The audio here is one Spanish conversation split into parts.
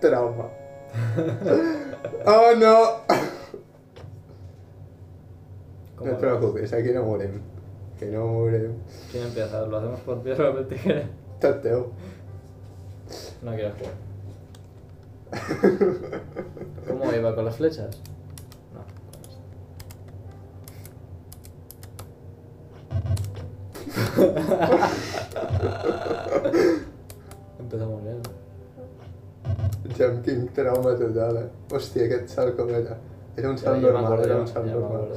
trauma. Oh, no! ¿Cómo No te preocupes, aquí no morirem. Que no morirem. ¿Quién empieza? ¿Lo hacemos por piedra, papel, tijera? Tot teu. No quiero jugar. ¿Cómo iba con las flechas? No, con esto. Empezamos bien. Jam, quin trauma total, eh? Hòstia, aquest salt com era. Era un salt ja normal, era un salt ja normal.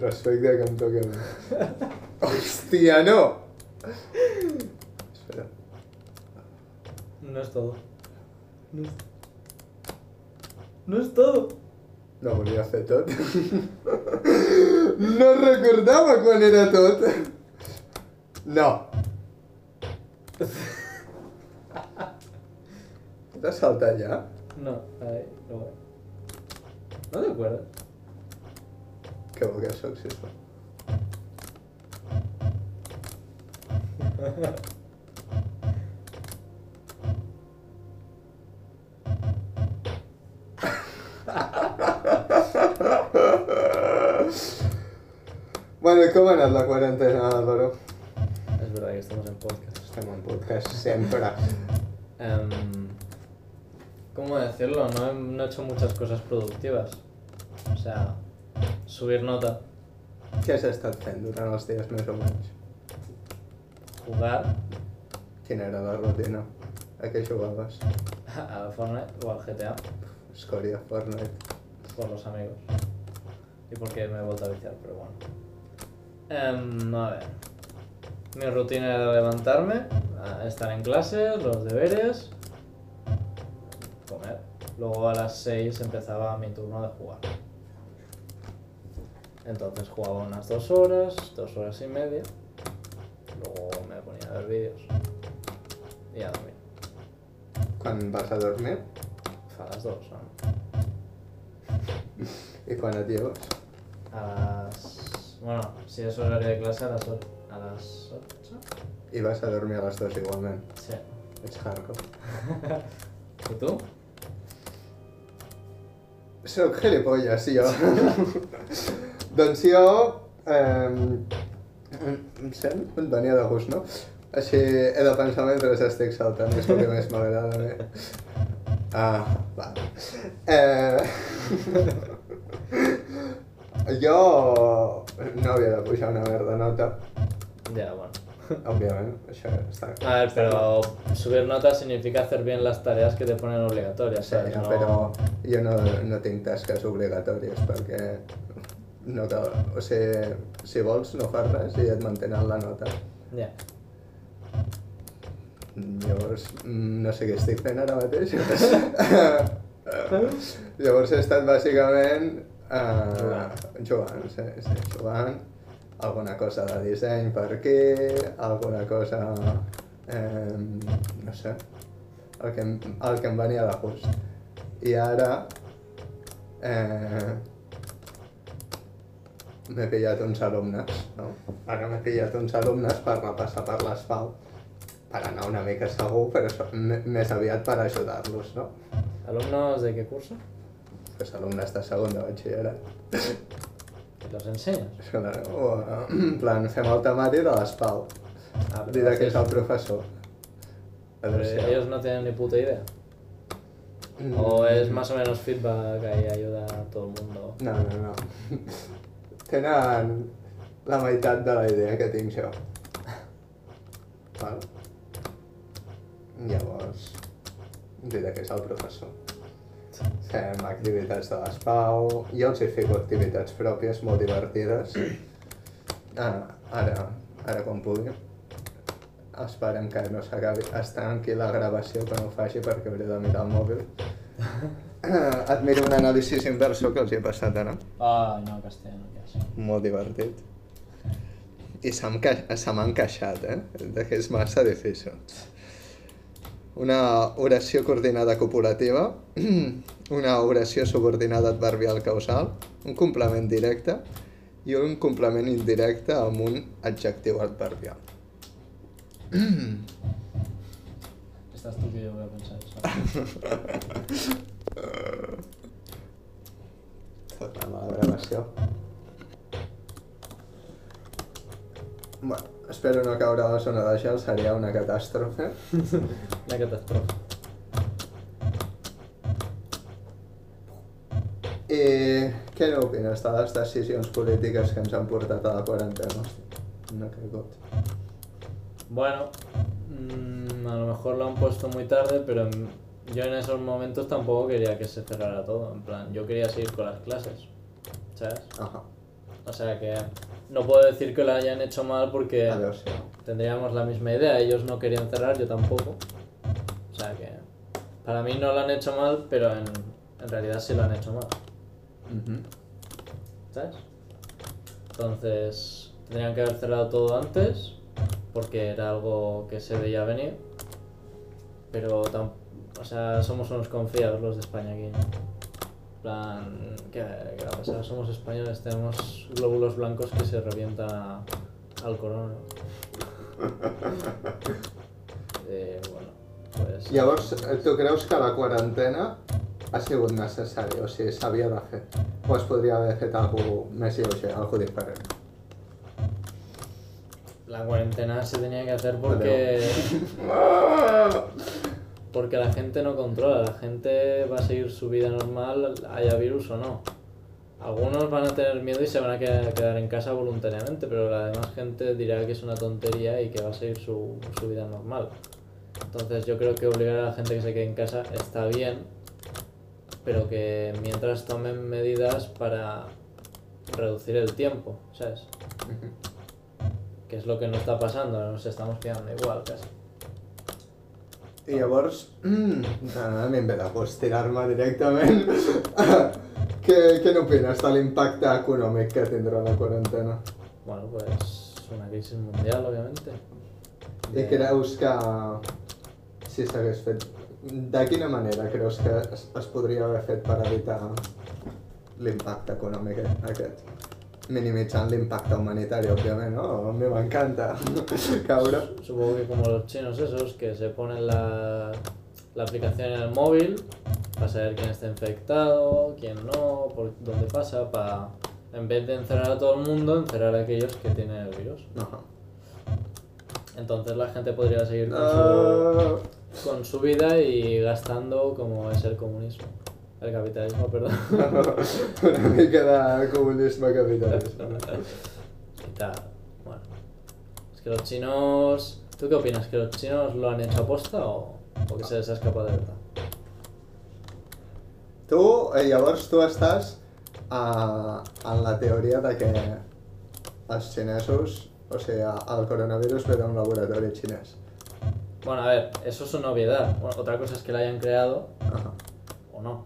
Respecte que em mi. Hòstia, no! Espera. No es todo. No es, no es todo. No volia fer tot. No recordava quan era tot. No. T'has saltat ja? No, ahí, lo voy. ¿No te acuerdas? Que bo que soc, sisplau. Bueno, i com ha anat la quarantena, Álvaro? Es verdad que estamos en podcast. Estem en podcast sempre. Em, ¿Cómo decirlo? No he, no he hecho muchas cosas productivas. O sea, subir nota, Què has estat fent durant els dies més o menys? jugar Quina era la rutina? A què jugaves? a Fortnite o al GTA Escòria, Fortnite. por los amigos. Y porque me he vuelto a viciar, pero bueno. Em, a ver. Mi rutina era levantarme, estar en clase, los deberes, comer. Luego a las 6 empezaba mi turno de jugar. Entonces jugaba unas dos horas, dos horas y media. Luego me ponía a ver vídeos. Y a dormir. Quan vas a dormir? A las 2, ¿no? I quan et lleves? A las. Bueno, si es horario de clase, a las 8. A las 8. I vas a dormir a les dues igualment. Sí. Ets hardcore. ¿Y tú? Soc gilipolles, jo. doncs jo... Eh, em sent? Et venia de gust, no? Així he de pensar mentre estic saltant, és el que més m'agrada mi. Ah, va. Eh, jo no havia de pujar una merda nota, Ya, bueno. òbviament, això està... A ver, pero subir notas significa hacer bien las tareas que te ponen obligatorias, Sí, ¿sabes? No- però jo no, no tinc tasques obligatòries perquè no cal, o sigui, si vols no fas res i et mantenen la nota. Ya. Llavors, mm, no sé què estic fent ara mateix. Llavors he estat bàsicament uh, Jugant. jugant, sí, sí, jugant. Alguna cosa de disseny per aquí, alguna cosa... Eh, no sé, el que, em- el que em venia de gust. I ara eh, m'he pillat uns alumnes, no? Ara m'he pillat uns alumnes per repassar per l'asfalt, per anar una mica segur, però més aviat per ajudar-los, no? ¿Alumnos de qué curso? Pues alumnes de segon de batxillerat. ¿Y ¿Los enseñas? Són, o, en plan, fem el temàtic de l'asfalt. Ah, Dirà que és el professor. pero ellos no tienen ni puta idea. ¿O es más o menos feedback ahí ayuda a todo el mundo? No, no, no. Tenen la meitat de la idea que tinc jo. Val? Llavors, diré que és el professor. Fem activitats de l'ESPAU, jo els hi fico activitats pròpies molt divertides. Ah, ara, ara quan pugui. Esperem que no s'acabi. Està aquí la gravació que no ho faci perquè hauré de mirar el mòbil. Et miro un anàlisi inversor que els hi he passat ara. Ah, no, castellano, ya sí. Molt divertit. I se m'ha enca- se m'ha encaixat, eh? De que és massa difícil. Una oració coordinada copulativa, una oració subordinada adverbial causal, un complement directe i un complement indirecte amb un adjectiu adverbial. Estás tú que a pensar eso. Tornem a la gravació. Bueno, espero no caure a la zona de gel, seria una catàstrofe. Una catástrofe. I què n'opines de les decisions polítiques que ens han portat a la quarantena? No he caigut. Bueno, mm, a lo mejor lo han puesto muy tarde, pero yo en esos momentos tampoco quería que se cerrara todo. En plan, yo quería seguir con las clases, ¿sabes? Ajá, O sea que no puedo decir que lo hayan hecho mal porque sí. tendríamos la misma idea. Ellos no querían cerrar, yo tampoco. O sea que para mí no lo han hecho mal, pero en, en realidad sí lo han hecho mal, ¿sabes? Entonces tendrían que haber cerrado todo antes porque era algo que se veía venir. Pero o sea, somos unos confiados los de España aquí. Plan, ¿qué, qué va a pasar? Somos españoles, tenemos glóbulos blancos que se revientan a- al corona. Eh, bueno, pues... Llavors, eh, tu creus que la quarantena ha sigut necessària? O sigui, s'havia de fer? O es podria haver fet alguna més lleuger, alguna diferent? La cuarentena se tenía que hacer porque... Porque la gente no controla, la gente va a seguir su vida normal, haya virus o no. Algunos van a tener miedo y se van a quedar, en casa voluntariamente, pero la demás gente dirá que es una tontería y que va a seguir su, su vida normal. Entonces yo creo que obligar a la gente que se quede en casa está bien, pero que mientras tomen medidas para reducir el tiempo, ¿sabes? Que es lo que no está pasando, nos estamos quedando igual casi. I llavors, mm, a mi em ve de gust tirar-me directament. què, què n'opines de l'impacte econòmic que tindrà la quarantena? Bueno, pues una crisis mundial, obviamente. I creus que si s'hagués fet... De quina manera creus que es, es podria haver fet per evitar l'impacte econòmic aquest? Minimitzant l'impacte humanitari, òbviament, no? A mi m'encanta caure. Supongo que como los chinos esos que se ponen la, la aplicación en el móvil para saber quién está infectado, quién no, por dónde pasa, para en vez de encerrar a todo el mundo, encerrar a aquellos que tienen el virus. Ajá. Entonces la gente podría seguir con, Ah, su, con su vida y gastando como es el comunismo. El capitalismo, perdón. una comunisme capitalista. y tal. Bueno. Es que los chinos... ¿Tú qué opinas? ¿Que los chinos lo han hecho aposta o, o que se les ha escapado de verdad? Tu, eh, llavors, tu estàs uh, en la teoria de que els xinesos, o sigui, el coronavirus ve d'un laboratori xinès. Bueno, a ver, eso es una obviedad. Bueno, otra cosa es que la hayan creado o no.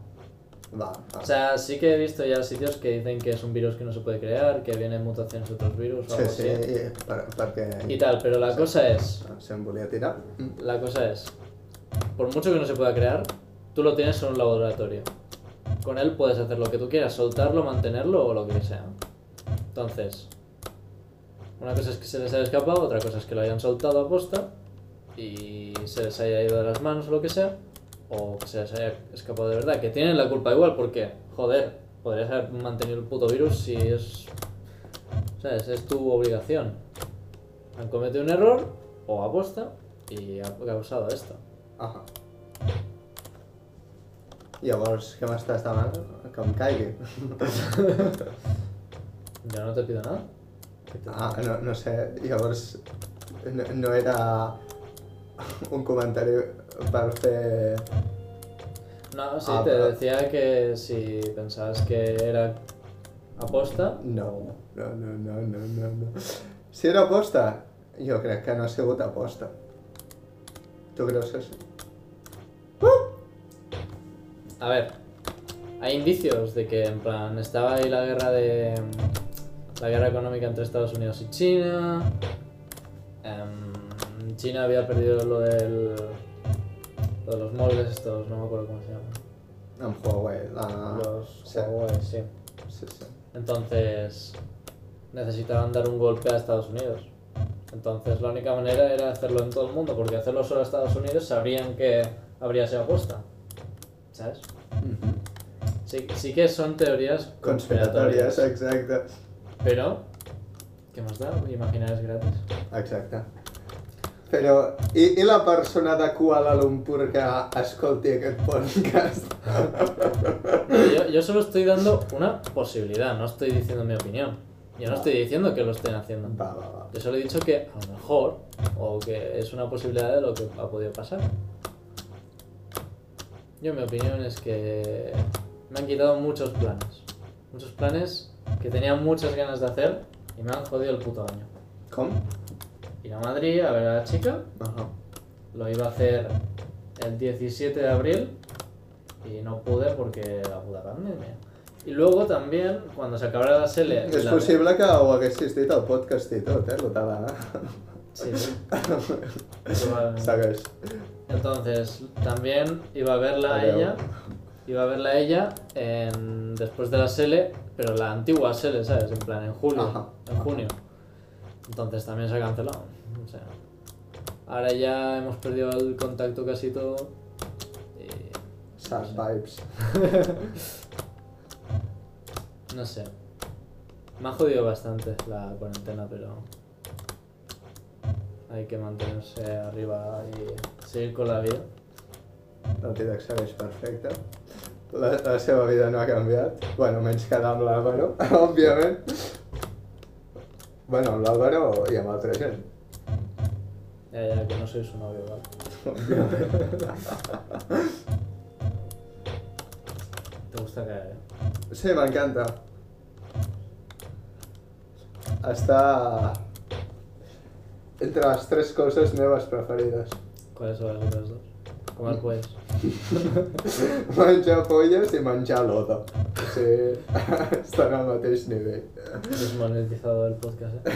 Va, va. O sea, sí que he visto ya sitios que dicen que es un virus que no se puede crear, que vienen mutaciones de otros virus o sí, algo sí, así. i, per, perquè... Y tal, pero la cosa es, Se'm volia tirar. La cosa es, por mucho que no se pueda crear, tú lo tienes en un laboratorio. Con él puedes hacer lo que tú quieras, soltarlo, mantenerlo o lo que sea. Entonces, una cosa es que se les haya escapado, otra cosa es que lo hayan soltado a posta y se les haya ido de las manos o lo que sea, o que se les haya escapado de verdad, que tienen la culpa igual, porque, joder, podrías haber mantenido el puto virus si es. ¿Sabes? Es tu obligación. Han cometido un error, o aposta, y ha causado esto. Ahà. Llavors, què m'estàs demanant? Que em caigui. Yo no te pido nada. Ah, no, no sé, llavors no, no era un comentari per fer... No, sí, Ah, te pero- decía que si pensabas que era aposta, No, no, no, no, no, no, no. Si era aposta, jo crec que no ha sigut aposta. Tu creus que sí? A ver, hay indicios de que en plan estaba ahí la guerra de la guerra económica entre Estados Unidos y China. em, China había perdido lo del Los móviles estos, no me acuerdo cómo se llaman. Amb Huawei, la... los sí. Huawei, sí. Sí, sí. Entonces necesitaban dar un golpe a Estados Unidos. Entonces la única manera era hacerlo en todo el mundo, porque hacerlo solo a Estados Unidos sabrían que habría sido apuesta. ¿Sabes? Sí, sí que son teorías Conspiratòries, exacte. Pero, ¿qué más da? Imaginar es gratis. Exacte. Però, i, i la persona de Kuala Lumpur que escolti aquest podcast? Yo, yo solo estoy dando una posibilidad, no estoy diciendo mi opinión. Yo no estoy diciendo que lo estén haciendo. Va, va, va. Yo solo he dicho que a lo mejor, o que es una posibilidad de lo que ha podido pasar. Yo mi opinión es que me han quitado muchos planes. Muchos planes que tenía muchas ganas de hacer y me han jodido el puto año. Com? Ir a Madrid a ver a la chica, Ajá. lo iba a hacer el 17 de abril y no pude porque la puta pandemia. Y luego también, cuando se acabara la sele... És la- possible que ho haguessis dit al podcast i tot, eh? Lo de la... Sí. Segueix. Entonces, también iba a verla a ella, iba a verla a ella en, después de la Sele, pero la antigua Sele, ¿sabes? En plan, en julio, Ajá. en junio. Entonces también se ha cancelado. O sea, ahora ya hemos perdido el contacto casi todo. Y Sad vibes. no sé. Me ha jodido bastante la cuarentena, pero hay que mantenerse arriba y seguir con la vida. La vida que segueix perfecta. La, la seva vida no ha canviat. Bueno, menys quedar amb l'Àlvaro, òbviament. Bueno, amb l'Àlvaro i amb altra gent. Ya, ya, que no soy su novio, ¿vale? Te gusta caer, ¿eh? Sí, m'encanta. Està entre les tres coses meves preferides. ¿Cuáles son las otras dos? Comer pues. Menjar polles i menjar lodo. O sigui, estan al mateix nivell. Desmonetizado el podcast, ¿eh?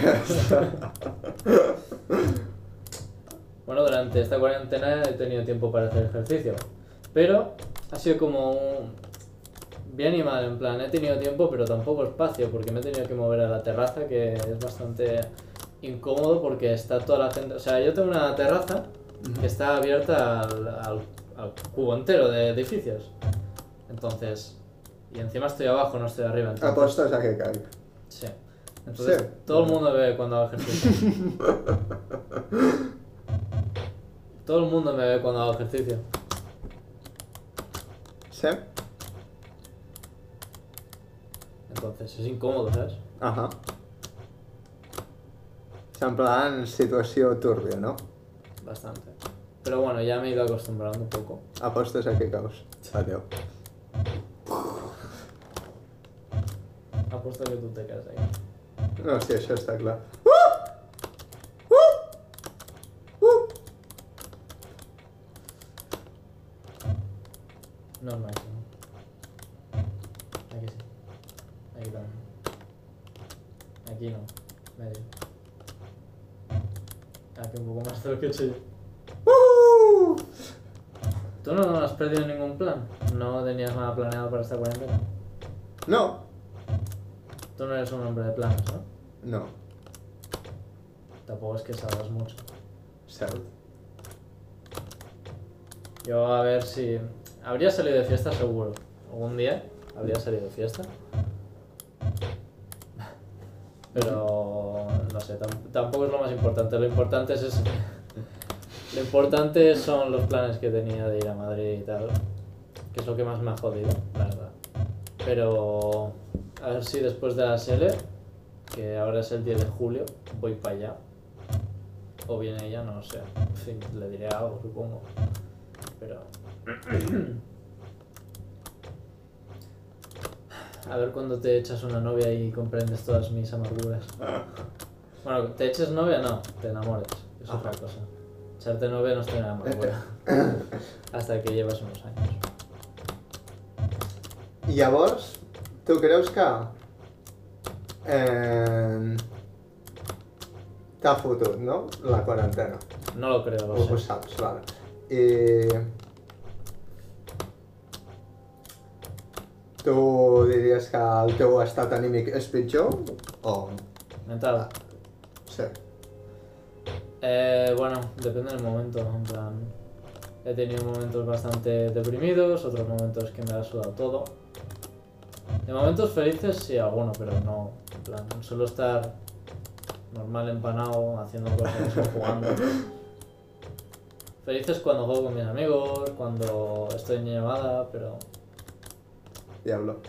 Bueno, durante esta cuarentena he tenido tiempo para hacer ejercicio. Pero ha sido como un... Bien y mal, en plan, he tenido tiempo pero tampoco espacio porque me he tenido que mover a la terraza que es bastante incómodo porque está toda la gente... O sea, yo tengo una terraza que está abierta al, al- al cubo entero de edificios. Entonces... Y encima estoy abajo, no estoy arriba. Entonces, Apostes a que caig. Sí. Entonces, Sí. todo el mundo ve cuando hago ejercicio. todo el mundo me ve cuando hago ejercicio. Sí? Entonces, es incómodo, ¿sabes? Ahà. En plan, situació túrbia, no? Bastante. Pero bueno, ya me he ido acostumbrando un poco. Apostes a que caus. Adéu. Apuesto que tú te quedas ahí. No, sí, això està clar. No es máximo. Aquí sí. Aquí también. Aquí no. Medio. Aquí un Uh! ¿Tú no has perdido ningún plan? ¿No tenías nada planeado para esta cuarentena? No. Tú no eres un hombre de planes, ¿no? No. Tampoco es que salgas mucho. Cert. Yo a ver si... Habría salido de fiesta seguro. Algún día habría salido de fiesta. Pero no sé, tam- tampoco es lo más importante. Lo importante es eso. Lo importante son los planes que tenía de ir a Madrid y tal. Que es lo que más me ha jodido, la verdad. Pero a ver si después de la SL, que ahora es el 10 de julio, voy para allá. O viene ella, no lo sé. En fin, le diré algo, supongo. Pero. A ver cuando te echas una novia y comprendes todas mis amarguras. Bueno, te eches novia no, te enamores. Es otra Ajá. cosa. pasarte novia no está nada más bueno. Hasta que llevas unos años. I llavors, tu creus que... Eh, T'ha fotut, no? La quarantena. No lo creo, lo Ho, sé. ho saps, vale. I... Tu diries que el teu estat anímic és pitjor? O... Mental. Sí. Eh, bueno, depende del momento. En plan, he tenido momentos bastante deprimidos, otros momentos que me ha sudado todo. De momentos felices sí, alguno, pero no. En plan, suelo estar normal, empanado, haciendo cosas o jugando. Felices cuando juego con mis amigos, cuando estoy en llamada, pero Diablo.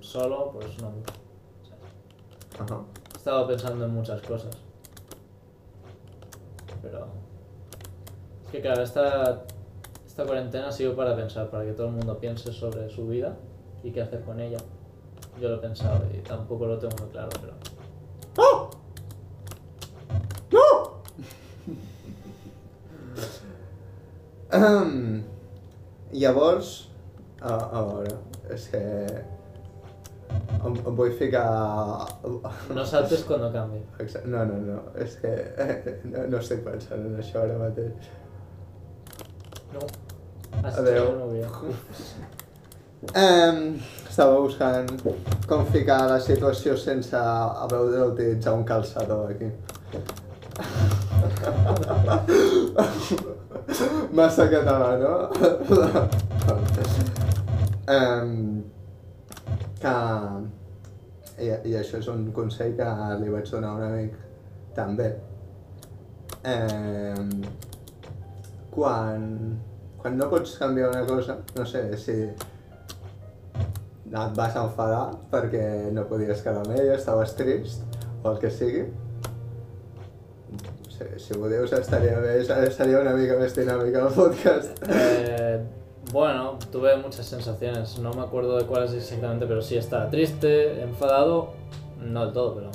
solo, pues no mucho. Ajá. He estado pensando en muchas cosas. Pero. Es que claro, esta, esta cuarentena ha sido para pensar, para que todo el mundo piense sobre su vida y qué hacer con ella. Yo lo he pensado y tampoco lo tengo muy claro, pero. Oh! No! um, llavors, a, a veure, és que em, em vull ficar... No saltes cuando cambie. Exacte. No, no, no, és que no, no estic pensant en això ara mateix. No. Novia. Um, estava buscant com ficar la situació sense haver d'utilitzar un calçador aquí. Massa català, no? um, que... I, I això és un consell que li vaig donar a un amic també. Um, quan, quan no pots canviar una cosa, no sé, si et vas enfadar perquè no podies quedar amb ella, estaves trist, o el que sigui. Si, si ho dius estaria bé, seria una mica més dinàmica el podcast. Eh, bueno, tuve muchas sensaciones. No me acuerdo de cuáles exactamente, pero sí estaba triste, enfadado. No del todo, pero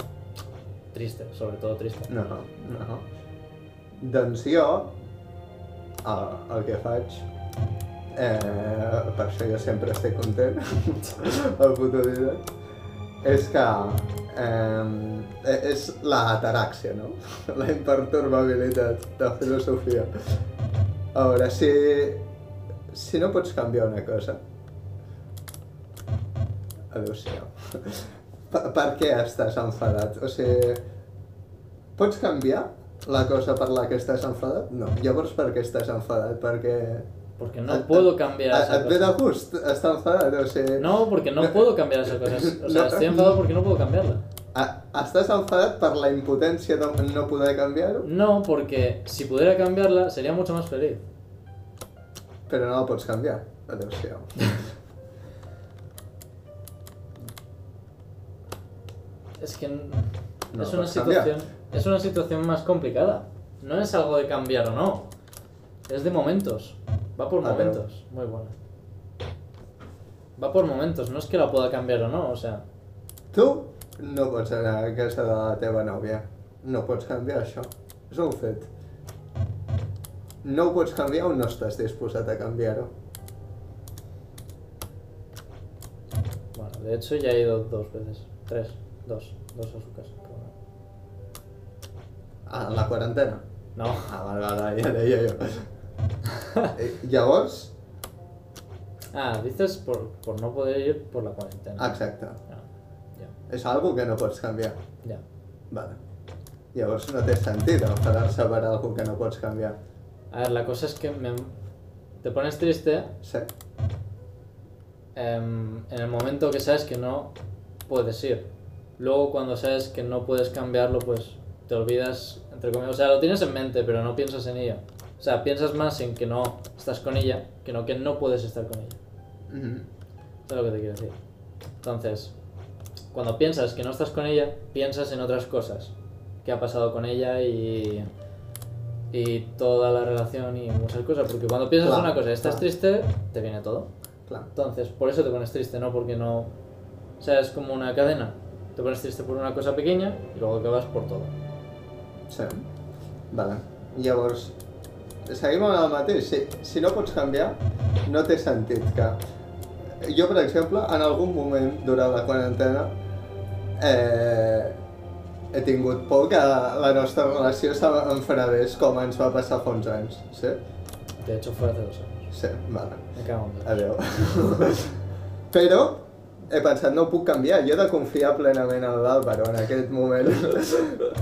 triste, sobre todo triste. No, no. Doncs jo, el, el que faig, eh, per això jo sempre estic content, el puto és que eh, la ataràxia, no? La imperturbabilitat de filosofia. A veure, si, si no pots canviar una cosa, adéu-siau. Per, per què estàs enfadat? O sigui, pots canviar la cosa per la que estàs enfadat? No. Llavors per què estàs enfadat? Perquè... Porque no et- puedo cambiar et, esa de cosa. gust estar enfadat? O sigui... No, porque no puedo cambiar esa cosa. O sea, No. estoy enfadado porque no puedo cambiarla. A- Estàs enfadat per la impotència de no poder canviar-ho? No, porque si pudiera cambiarla sería mucho más feliz. Però no la pots canviar. Adéu-siau. Es que No es una situación es una situación más complicada. No es algo de cambiar o no. Es de momentos. Va por pero- momentos. Muy buena. Va por momentos. No es que la pueda cambiar o no. O sea, Tu no pots anar a casa de la teva nòvia. No pots canviar això. És un fet. No ho pots canviar o no estàs disposat a canviar-ho. bueno, de hecho ya he ido dos veces. Tres. Dos. Dos a su casa. Ah, en la quarantena? No. Ah, vale, vale, ja deia jo. Eh, Llavors, Ah, dices por, por no poder ir por la cuarentena. exacte. Ya, ya, És algo que no pots canviar. ya. Vale. Llavors no té sentit enfadar-se per algo que no pots canviar. A ver, la cosa es que me- te pones triste Sí. em, en el momento que sabes que no puedes ir. Luego cuando sabes que no puedes cambiarlo, pues te olvidas, entre comillas, o sea, lo tienes en mente, pero no piensas en ella. O sea, piensas más en que no estás con ella, que no que no puedes estar con ella. Mhm. ¿Sabes lo que te quiero decir? Entonces, cuando piensas que no estás con ella, piensas en otras cosas. ¿Qué ha pasado con ella y, y toda la relación y muchas cosas? Porque cuando piensas Claro, una cosa estás claro. triste, te viene todo. Clar. Entonces, por eso te pones triste, no porque no... O sea, es como una cadena. Te pones triste por una cosa pequeña y luego acabas por todo. Sí. Vale. Llavors, seguim amb el mateix. Si, si no pots canviar, no té sentit que... Jo, per exemple, en algun moment durant la quarantena eh, he tingut por que la nostra relació s'enfadés com ens va passar fa uns anys. Sí? De hecho, fue hace dos años. Sí, vale. Me cago en. Adéu. Però he pensat, no ho puc canviar, jo he de confiar plenament en l'Àlvaro en aquest moment.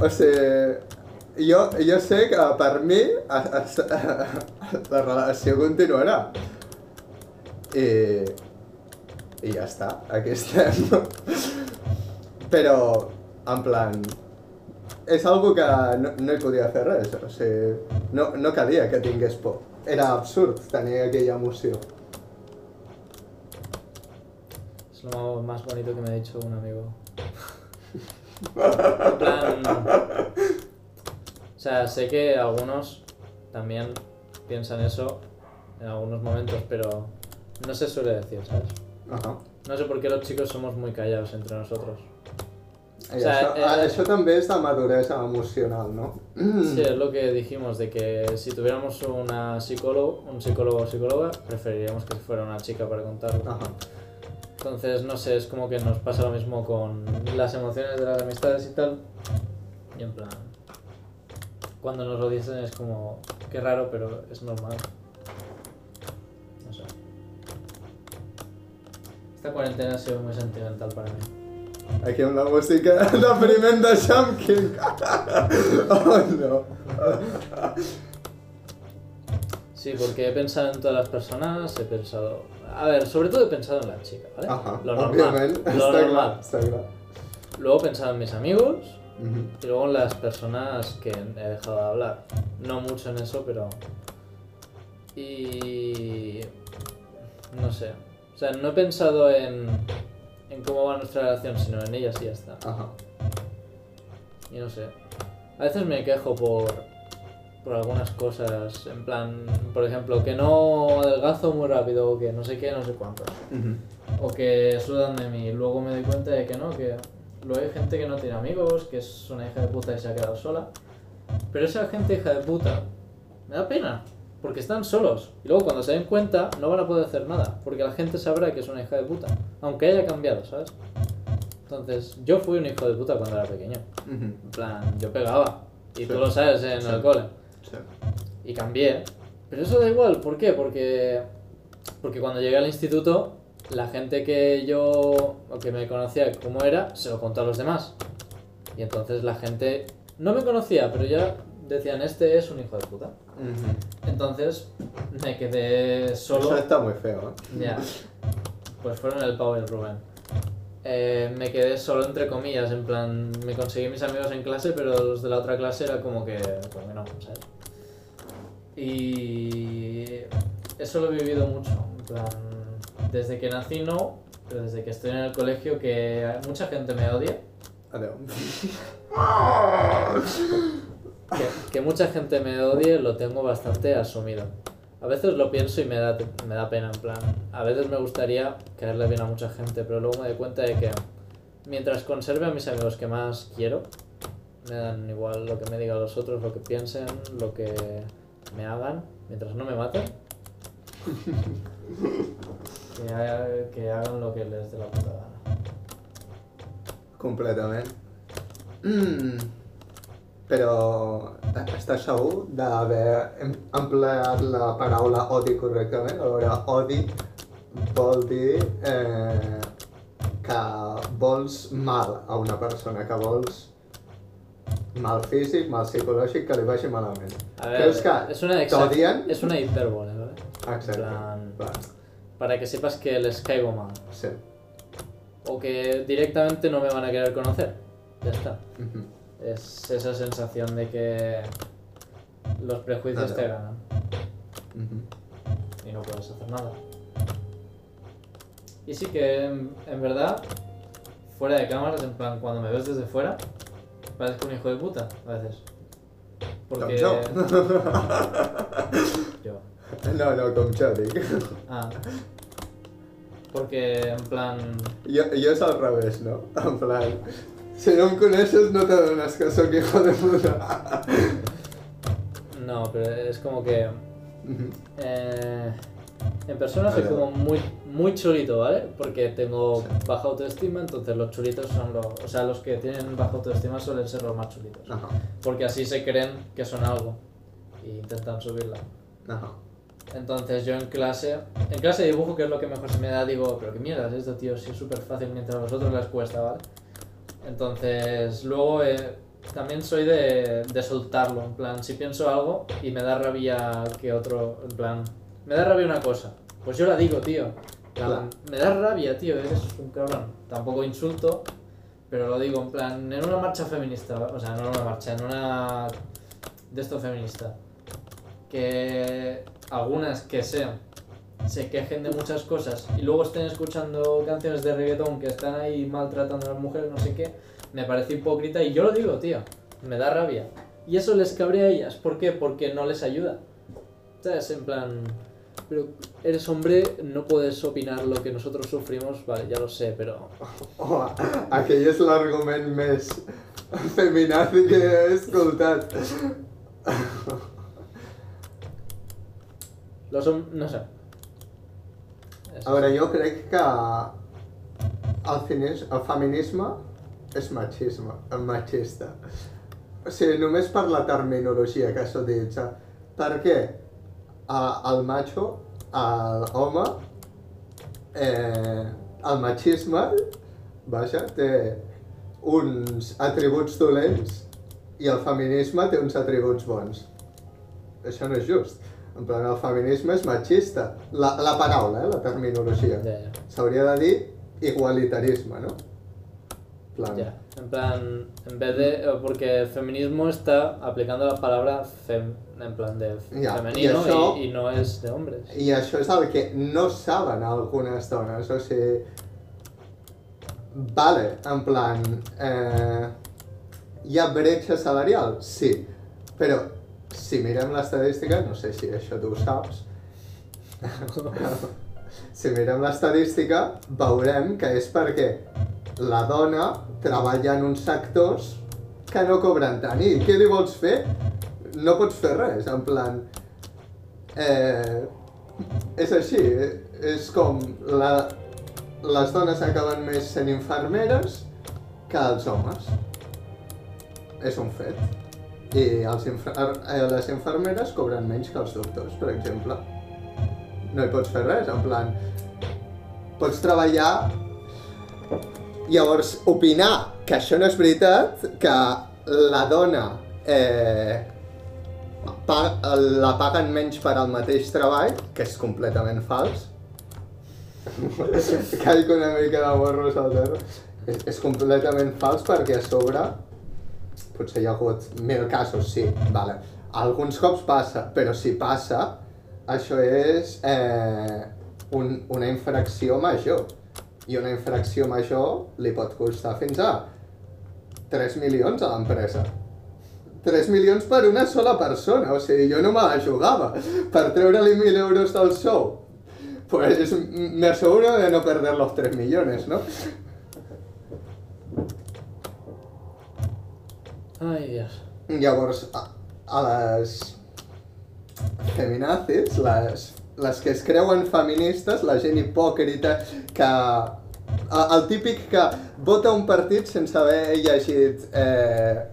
o sigui, jo, jo sé que per mi a, a, a, la relació continuarà. I, i ja està, aquí estem. Però, en plan, és algo que no, no hi podia fer res, o sigui, no, no calia que tingués por. Era absurd tenir aquella emoció. Es lo más bonito que me ha dicho un amigo. En plan... O sea, sé que algunos también piensan eso en algunos momentos, pero no se suele decir, ¿sabes? Ajá. No sé por qué los chicos somos muy callados entre nosotros. I O sea, això, eh, això també és de maduresa emocional, no? Sí, es lo que dijimos, de que si tuviéramos una psicólogo, un psicólogo o psicóloga, preferiríamos que fuera una chica para contarlo. Ajá. Entonces, no sé, es como que nos pasa lo mismo con las emociones de las amistades y tal. Y en plan, cuando nos lo dicen es como, qué raro, pero es normal. No sé. Esta cuarentena ha sido muy sentimental para mí. Aquí amb la música depriment de Shamking. oh, no. Sí, porque he pensado en todas las personas, he pensado... A ver, sobre todo he pensado en la chica, ¿vale? Ajá, lo normal. òbviament, Lo clar, normal. està clar. Luego he pensado en mis amigos. Y luego en las personas que he dejado de hablar. No mucho en eso, pero. Y. No sé. O sea, no he pensado en. En cómo va nuestra relación, sino en ellas y ya está. Ajá. Y no sé. A veces me quejo por. por algunas cosas. En plan, por ejemplo, que no adelgazo muy rápido, o que no sé qué, no sé cuánto. Mhm. O que sudan de mí. Luego me doy cuenta de que no, que luego hay gente que no tiene amigos, que es una hija de puta y se ha quedado sola. Pero esa gente hija de puta me da pena, porque están solos. Y luego cuando se den cuenta no van a poder hacer nada, porque la gente sabrá que es una hija de puta, aunque haya cambiado, ¿sabes? Entonces, yo fui un hijo de puta cuando era pequeño. En plan, yo pegaba. Y Sí. tú lo sabes en Sí. el cole Sí. y cambié. Pero eso da igual, ¿por qué? Porque, porque cuando llegué al instituto, la gente que yo, o que me conocía como era, se lo contó a los demás. Y entonces la gente no me conocía, pero ya decían, este es un hijo de puta. Mhm. Entonces me quedé solo. Això està molt feo, eh? Ya. Pues fueron el Pau y el Rubén. Eh, me quedé solo entre comillas, en plan, me conseguí mis amigos en clase, pero los de la otra clase era como que, que no, ¿sabes? Y eso lo he vivido mucho, en plan, desde que nací no, pero desde que estoy en el colegio que mucha gente me odia, Adéu. que, que mucha gente me odie lo tengo bastante asumido. A veces lo pienso y me da, me da pena, en plan, a veces me gustaría caerle bien a mucha gente, pero luego me doy cuenta de que mientras conserve a mis amigos que más quiero, me dan igual lo que me digan los otros, lo que piensen, lo que me hagan, mientras no me maten. Que, haga- que hagan lo que les dé la puta gana. Completament. Mm. Però estàs segur d'haver em- empleat la paraula odi correctament? A veure, odi vol dir eh, que vols mal a una persona, que vols mal físic, mal psicològic, que li vagi malament. A ver, Creus que es una, t'odien? es una hipérbole, ¿vale? Exacte. plan- Va, Para que sepas que les caigo mal. sí. O que directamente no me van a querer conocer. Ya está. Mhm. Es esa sensación de que los prejuicios Nada. te ganan y no puedes hacer nada. Y sí que en, en verdad, fuera de cámaras, en plan, cuando me ves desde fuera, parezco un hijo de puta a veces. Porque. Yo. No, no, jo dic. Ah. Porque en plan. Jo, jo és al revés, no? En plan, si no em coneixes no t'adones que sóc hijo de puta. No, pero es como que. Eh, en persona soy como muy, muy chulito, ¿vale? Porque tengo Sí. baja autoestima, entonces los chulitos son los... O sea, los que tienen baja autoestima suelen ser los más chulitos. Ajá, Porque así se creen que son algo y intentan subirla. ajá. Entonces yo en clase, en clase de dibujo, que es lo que mejor se me da, digo, pero qué mierda es esto, tío, si es súper fácil mientras a vosotros les cuesta, ¿vale? Entonces luego eh, también soy de, de soltarlo, en plan, si pienso algo y me da rabia que otro, en plan, me da rabia una cosa, pues yo la digo, tío. Claro. Me da rabia, tío, eres un cabrón. Tampoco insulto, pero lo digo, en plan, en una marcha feminista, o sea, no en una marcha, en una de esto feminista, que algunas que sean se quejen de muchas cosas y luego estén escuchando canciones de reggaetón que están ahí maltratando a las mujeres, no sé qué, me parece hipócrita y yo lo digo, tío, me da rabia. Y eso les cabrea a ellas, ¿por qué? Porque no les ayuda. ¿Sabes? En plan, pero eres hombre, no puedes opinar lo que nosotros sufrimos, vale, ya lo sé, pero... Oh, aquell és l'argument més feminazi que he escoltat. Los hom- no sé. A veure, jo crec que el, finis, el feminisme és machisme, machista. O sigui, només per la terminologia que s'utilitza. Per què a- el macho, l'home, eh, el machisme, vaja, té uns atributs dolents i el feminisme té uns atributs bons. Això no és just. En plan, el feminisme és machista. La, la paraula, eh, la terminologia. Ya, ya. S'hauria de dir igualitarisme, no? Plan, Ya, en plan, en vez de, porque el feminismo está aplicando la palabra fem, en plan de Ya, femenino y eso- y, y no es de hombres. I això és el que no saben algunes dones, o sigui... Vale, en plan... Eh, hi ha bretxa salarial? Sí, però si mirem l'estadística, no sé si això tu ho saps, si mirem l'estadística, veurem que és perquè la dona treballa en uns sectors que no cobren tant. I què li vols fer? No pots fer res, en plan... Eh, és així, és com la, les dones acaben més sent infermeres que els homes. És un fet. I els infer les infermeres cobren menys que els doctors, per exemple. No hi pots fer res, en plan... Pots treballar... Llavors, opinar que això no és veritat, que la dona eh, pa la paguen menys per al mateix treball, que és completament fals. Caic una mica de morros al terra. És, és completament fals perquè a sobre potser hi ha hagut mil casos, sí, vale. Alguns cops passa, però si passa, això és eh, un, una infracció major. I una infracció major li pot costar fins a 3 milions a l'empresa. 3 milions per una sola persona, o sigui, jo no me la jugava. Per treure-li 1.000 euros del sou, pues me aseguro de no perder los 3 millones, ¿no? Ay, Dios. Llavors, a, a les feminazis, les, les que es creuen feministes, la gent hipòcrita que... a- El típic que vota un partit sense haver llegit eh,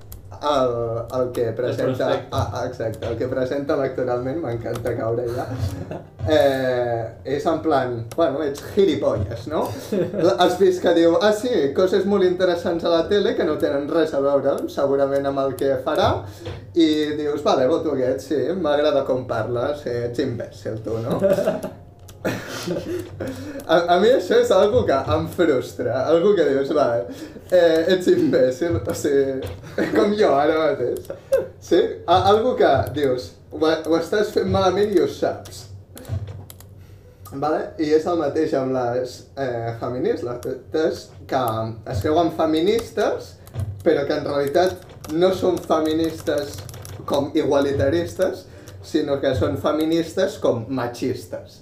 el, el que presenta... prospecte. Ah, exacte, el que presenta electoralment, m'encanta caure allà. Eh, és en plan, bueno, ets gilipolles, no? Has vist que diu, ah sí, coses molt interessants a la tele que no tenen res a veure segurament amb el que farà i dius, vale, voto aquest, sí, m'agrada com parles, sí, ets imbècil tu, no? A, a mi això és algo que em frustra, algo que dius, va, eh, ets imbècil, o sigui, com jo ara mateix, sí? A, algo que dius, ho, ho estàs fent malament i ho saps. Vale? I és el mateix amb les eh, feministes, que es creuen feministes, però que en realitat no són feministes com igualitaristes, sinó que són feministes com machistes.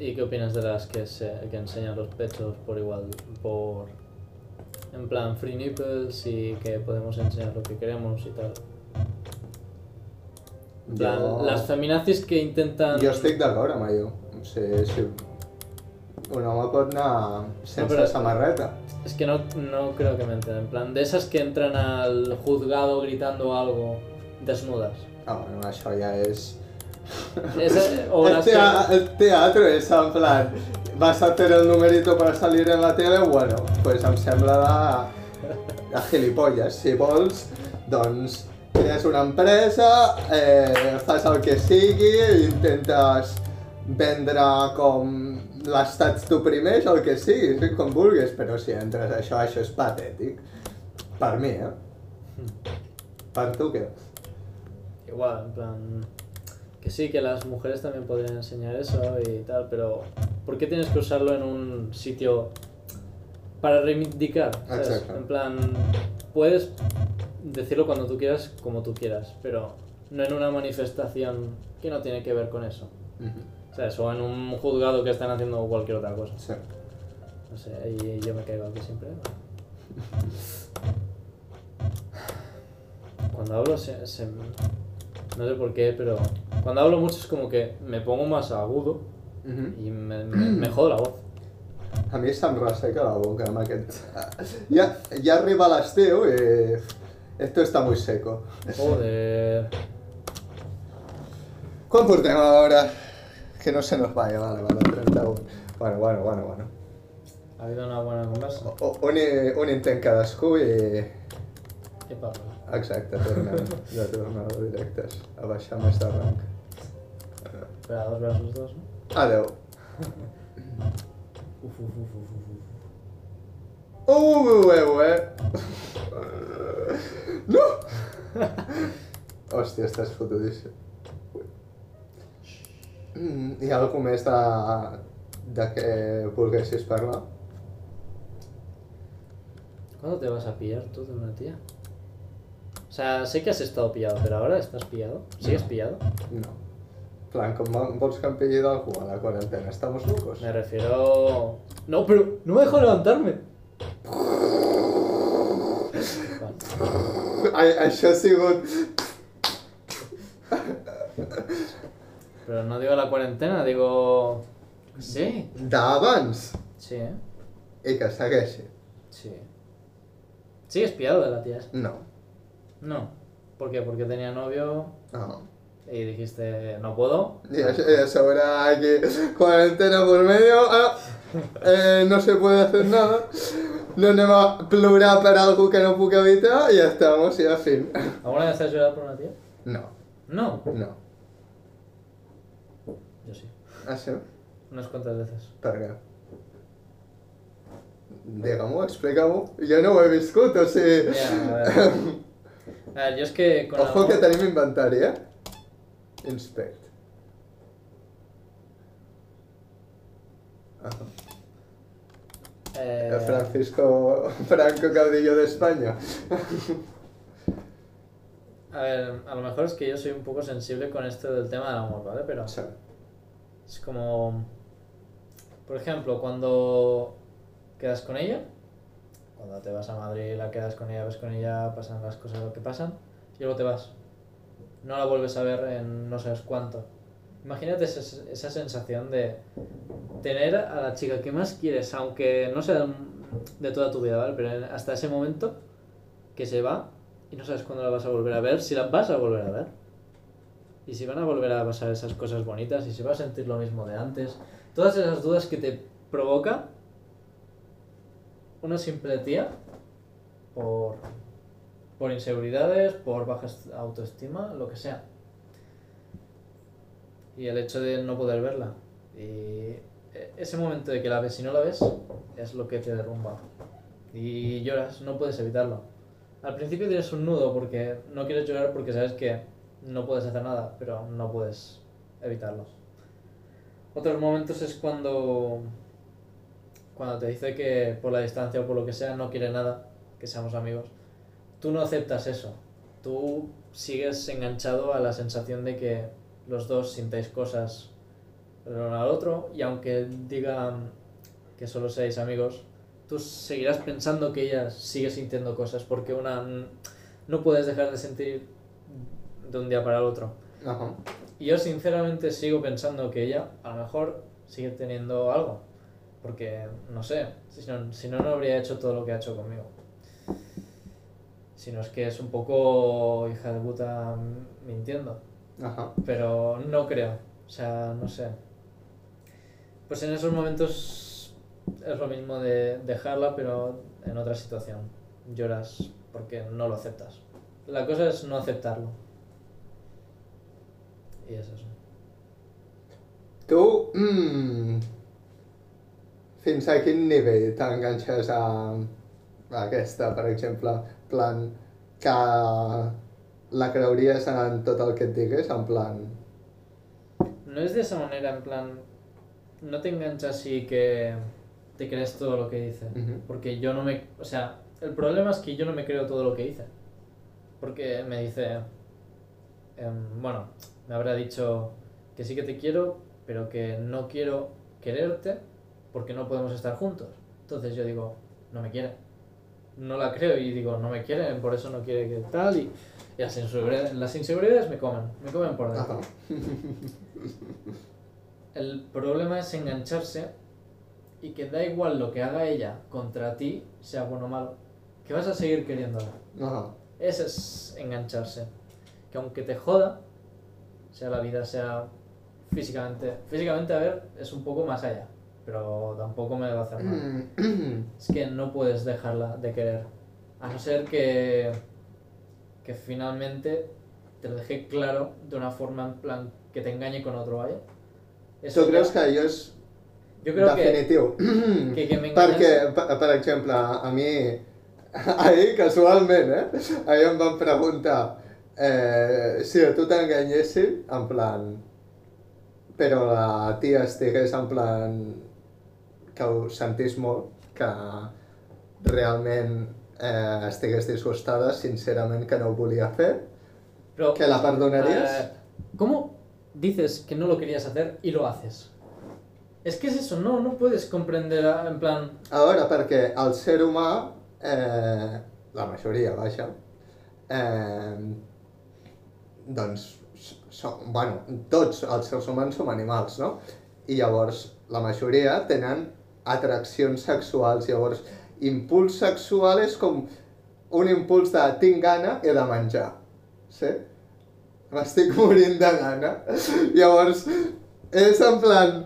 ¿Y qué opinas de las que, se, que enseñan los pechos por igual, por... En plan, free nipples y que podemos enseñar lo que queremos y tal? Jo- las feminazis que intentan... Jo estic d'acord amb allò. Sigui, si un home pot anar sense però- samarreta. Es que no, no creo que me entiendan. En plan, de esas que entran al juzgado gritando algo desnudas. Ah, bueno, això ja és... Eh, o el, tea- que- el teatro és en plan, vas a hacer el numerito para salir en la tele, bueno, pues em sembla de, de gilipolles. Si vols, doncs, crees una empresa, eh, fas el que sigui, intentes vendre com l'estat t'oprimeix, el que sigui, sí, com vulguis, però si entres a això, això és patètic. Per mi, eh? Per tu què? Igual, en plan. Que sí, que las mujeres también podrían enseñar eso y tal, pero ¿por qué tienes que usarlo en un sitio para reivindicar? En plan, puedes decirlo cuando tú quieras, como tú quieras, pero no en una manifestación que no tiene que ver con eso. ¿Sabes? O en un juzgado que están haciendo cualquier otra cosa. Sí. No sé, y yo me caigo aquí siempre. Cuando hablo se, se- No sé por qué, pero... Cuando hablo mucho es como que me pongo más agudo y me, me, me jodo la voz. A mi se'm resseca la boca amb aquest... Ja, ja arriba l'estiu i... Esto está muy seco. Joder. Quan portem a l'hora? Que no se nos vaya, vale, vale, 31. Bueno, bueno, bueno, bueno. Ha habido una buena conversa. O, un, un intent cadascú i... ¿Qué pasa? Exacte, tornem, de tornar a directes, a baixar més de rank. Espera, dos versus dos, ¿no? Adeu. Uf, uf, uf, uf, uf, uf. Uh, eh, eh. No! Hòstia, estàs fotudíssim. Mm, hi ha alguna més de, de què volguessis parlar? ¿Cuándo te vas a pillar tú de una tía? O sea, sé que has estado pillado, pero ahora estás pillado. ¿Sigues pillado? No. Plan, va- vols que em pilli d'algú a la quarantena? Estamos locos? Me refiero... No, pero no me dejo levantarme. Ai, això ha sigut... Pero no digo la cuarentena, digo... Sí. D'abans! Sí, ¿eh? I que segueixi. Sí. ¿Sigues pillado de la tía esa? No. No. ¿Por qué? Porque tenía novio No. y dijiste, no puedo. Y a, y a sobre aquí, cuarentena por medio, ah, eh, no se puede hacer nada, no anem a plorar per algú que no puc evitar i ja estamos, i a fin. ¿Alguna vez has llorado por una tía? No, No. no. Yo sí. Ah, sí? Unas cuantas veces. Per què? Digue-m'ho, explica-m'ho. Jo no ho he viscut, o sigui... Ya, a ver. Yo es que con Ojo que tenim inventari, eh? Inspect. Eh, Francisco Franco Caudillo de España. A ver, a lo mejor es que yo soy un poco sensible con esto del tema del amor, ¿vale? Pero Sí. es como... Por ejemplo, cuando quedas con ella, cuando te vas a Madrid, la quedas con ella, ves con ella, pasan las cosas lo que pasan, y luego te vas. No la vuelves a ver en no sabes cuánto. Imagínate esa, esa sensación de tener a la chica que más quieres, aunque no sea de toda tu vida, ¿vale? Pero hasta ese momento que se va y no sabes cuándo la vas a volver a ver, si la vas a volver a ver. Y si van a volver a pasar esas cosas bonitas, y si va a sentir lo mismo de antes. Todas esas dudas que te provoca una simple tía por, por inseguridades, por baja est- autoestima, lo que sea. Y el hecho de no poder verla. Y e- ese momento de que la ves y no la ves es lo que te derrumba. Y lloras, no puedes evitarlo. Al principio tienes un nudo porque no quieres llorar porque sabes que no puedes hacer nada, pero no puedes evitarlo. Otros momentos es cuando cuando te dice que por la distancia o por lo que sea no quiere nada, que seamos amigos. Tú no aceptas eso. Tú sigues enganchado a la sensación de que los dos sintáis cosas el uno al otro y aunque digan que solo seáis amigos, tú seguirás pensando que ella sigue sintiendo cosas porque una no puedes dejar de sentir de un día para el otro. Ajá. Y yo sinceramente sigo pensando que ella a lo mejor sigue teniendo algo. Porque, no sé, si no, si no, no habría hecho todo lo que ha hecho conmigo. sino es que es un poco hija de puta mintiendo. Ajá. Pero no creo. O sea, no sé. Pues en esos momentos es lo mismo de dejarla, pero en otra situación. Lloras porque no lo aceptas. La cosa es no aceptarlo. Y es eso. Tu, mm, fins a quin nivell t'enganxes a, a aquesta, per exemple, plan, que la creuries en tot el que et digués, en plan... No es de esa manera, en plan, no te enganchas y que te crees todo lo que dice. Ujú. Porque yo no me... O sea, el problema es que yo no me creo todo lo que dice. Porque me dice... em, bueno, me habrá dicho que sí que te quiero, pero que no quiero quererte porque no podemos estar juntos. Entonces yo digo, no me quiere. No la creo y digo, no me quiere, por eso no quiere que tal. Y, y las, inseguridades, las inseguridades me comen, me comen por dentro. Ajá. El problema es engancharse y que da igual lo que haga ella contra ti, sea bueno o malo, que vas a seguir queriéndola. Ajá. Ese es engancharse. Que aunque te joda, sea la vida, sea físicamente. Físicamente, a ver, es un poco más allá, pero tampoco me va a hacer mal. Mm, Es que no puedes dejarla de querer. A no ser que, que finalmente te lo deje claro de una forma en plan que te engañe con otro, ¿vale? Eso creus que allò és Yo creo que, definitiu? que, que me engañas... Perquè, per, per exemple, a mi, ahir, casualment, eh, ahir em van preguntar eh, si a tu t'enganyessin, en plan, però la tia estigués en plan que ho sentís molt, que realment eh, estigués disgustada, sincerament que no ho volia fer, Pero, que la perdonaries? eh, ¿Cómo dices que no lo querías hacer y lo haces? Es que es eso, no, no puedes comprender a- en plan... A veure, perquè el ser humà, eh, la majoria, vaja, eh, doncs, som, bueno, tots els seres humans som animals, no? I llavors la majoria tenen atraccions sexuals, llavors impuls sexual és com un impuls de tinc gana i de menjar, sí? M'estic morint de gana. Llavors, és en plan,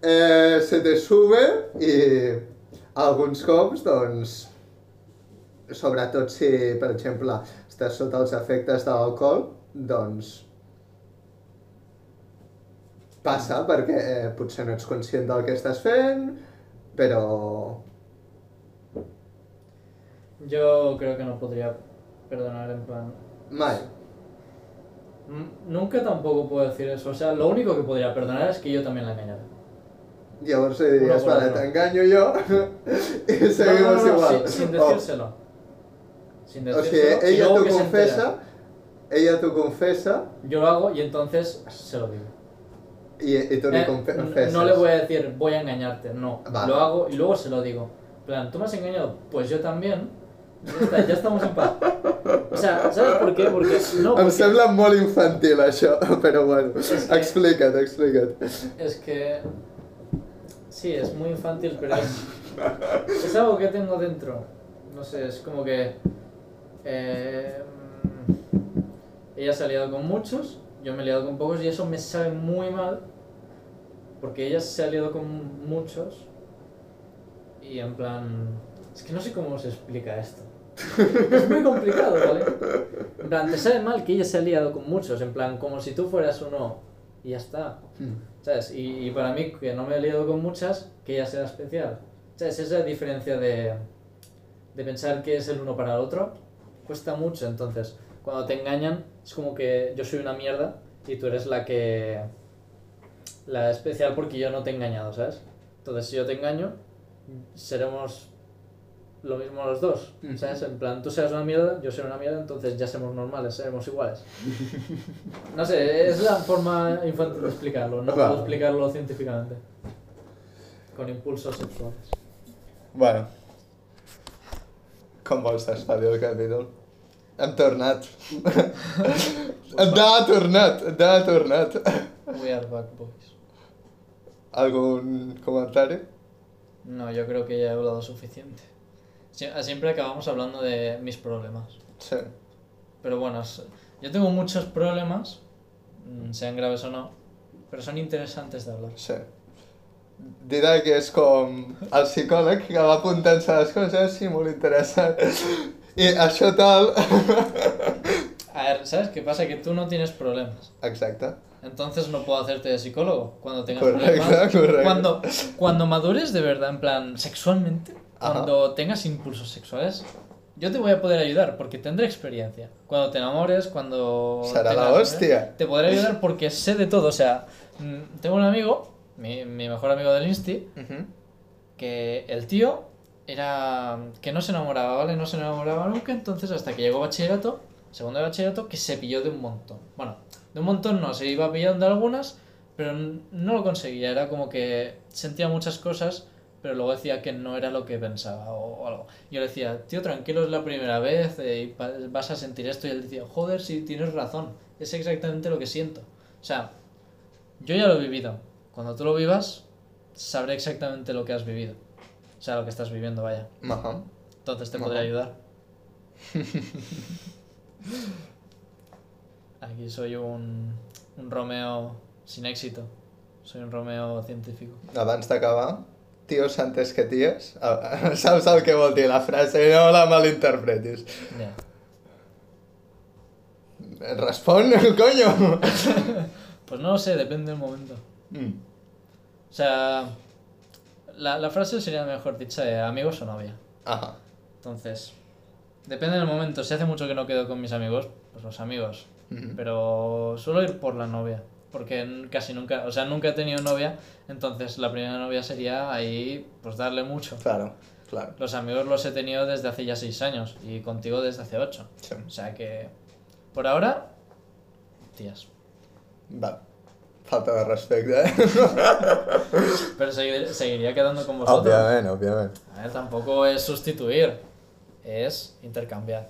eh, se te sube i alguns cops, doncs, sobretot si, per exemple, estàs sota els efectes de l'alcohol, doncs passa perquè eh, potser no ets conscient del que estàs fent, però... Yo creo que no podría perdonar en plan... Mm, Nunca tampoco puedo decir eso. O sea, lo único que podría perdonar es que yo también la engañara. Li diries, Uno por vale, otro. t'enganyo jo i No, seguimos no, no, igual. sin, sin O- decírselo. Sin O, decírselo. sigui, y ella luego que se confessa, entera. ella t'ho confessa Yo lo hago y entonces se lo digo. I, i tu li Eh, no le voy a decir voy a engañarte, no. Vale. Lo hago y luego se lo digo. Plan, tú me has engañado, pues yo también. Ya, está, ya estamos en paz. O sea, ¿sabes por qué? Porque no. Em porque sembla molt infantil això, però bueno, És que- explica't, explica't. Es que. Sí, es muy infantil, pero es. Es algo que tengo dentro. No sé, es como que. eh, mm, ella se ha liado con muchos, yo me he liado con pocos y eso me sabe muy mal. Porque ella se ha liado con muchos. Y en plan. Es que no sé cómo se explica esto. Es muy complicado, ¿vale? En plan, te sabe mal que ella se ha liado con muchos, en plan, como si tú fueras uno y ya está. ¿Sabes? Y, y para mí, que no me he liado con muchas, que ella sea especial. ¿Sabes? Esa diferencia de, de pensar que es el uno para el otro cuesta mucho. Entonces, cuando te engañan, es como que yo soy una mierda y tú eres la que. la especial porque yo no te he engañado, ¿sabes? Entonces, si yo te engaño, seremos lo mismo los dos. ¿sabes? En plan, tú seas una mierda, yo seré una mierda, entonces ya somos normales, seremos iguales. No sé, es la forma infantil de explicarlo, no Va. puedo explicarlo científicamente. Con impulsos sexuales. Bueno. Com vols despedir el capítol? Endà ha tornat, endà ha tornat. We are back, boys. Algun comentari? No, yo creo que ya he hablado suficiente. Sie- Siempre acabamos hablando de mis problemas. Sí, Pero bueno, es- yo tengo muchos problemas, mm, sean graves o no, pero son interesantes de hablar. sí. Dirà que és com el psicòleg que va apuntant-se les coses i molt interessant. I això tal... A ver, ¿sabes qué pasa? Que tú no tienes problemas. Exacte. Entonces no puedo hacerte de psicólogo cuando tengas Correcto, problemas. correcto. Cuando, cuando madures de verdad, en plan, sexualmente, Ajá. cuando tengas impulsos sexuales, yo te voy a poder ayudar porque tendré experiencia. Cuando te enamores, cuando... Será la hostia. Te podré ayudar porque sé de todo. O sea, mm, tengo un amigo, mi, mi mejor amigo del Insti, que el tío era que no se enamoraba, ¿vale? No se enamoraba nunca, entonces hasta que llegó bachillerato, segundo de bachillerato, que se pilló de un montón. Bueno, de un montón no, se iba pillando algunas, pero no lo conseguía, era como que sentía muchas cosas, pero luego decía que no era lo que pensaba o, algo. Yo le decía, tío, tranquilo, es la primera vez eh, y vas a sentir esto, y él decía, joder, sí, tienes razón, es exactamente lo que siento. O sea, yo ya lo he vivido. Cuando tú lo vivas, sabré exactamente lo que has vivido. O sea, lo que estás viviendo, vaya. Ajá. Entonces te Ajá. podré ayudar. Aquí soy un, un Romeo sin éxito. Soy un Romeo científico. Abans d'acabar, tios antes que ties, saps el que vol dir la frase, no la malinterpretis. Ya. Respon, coño! Pues no lo sé, depende del momento. Mm. O sea, la, la frase sería mejor dicha de amigos o novia. Ajá. Entonces, depende del momento. Si hace mucho que no quedo con mis amigos, pues los amigos. Pero suelo ir por la novia. Porque casi nunca, o sea, nunca he tenido novia. Entonces la primera novia sería ahí, pues darle mucho. Claro, claro. Los amigos los he tenido desde hace ya seis años y contigo desde hace ocho. Sí. O sea que, por ahora, tías. Va. Falta de respecte, eh? Pero seguir- seguiría quedando con vosotros. òbviament, òbviament. A ver, tampoco es sustituir, es intercambiar.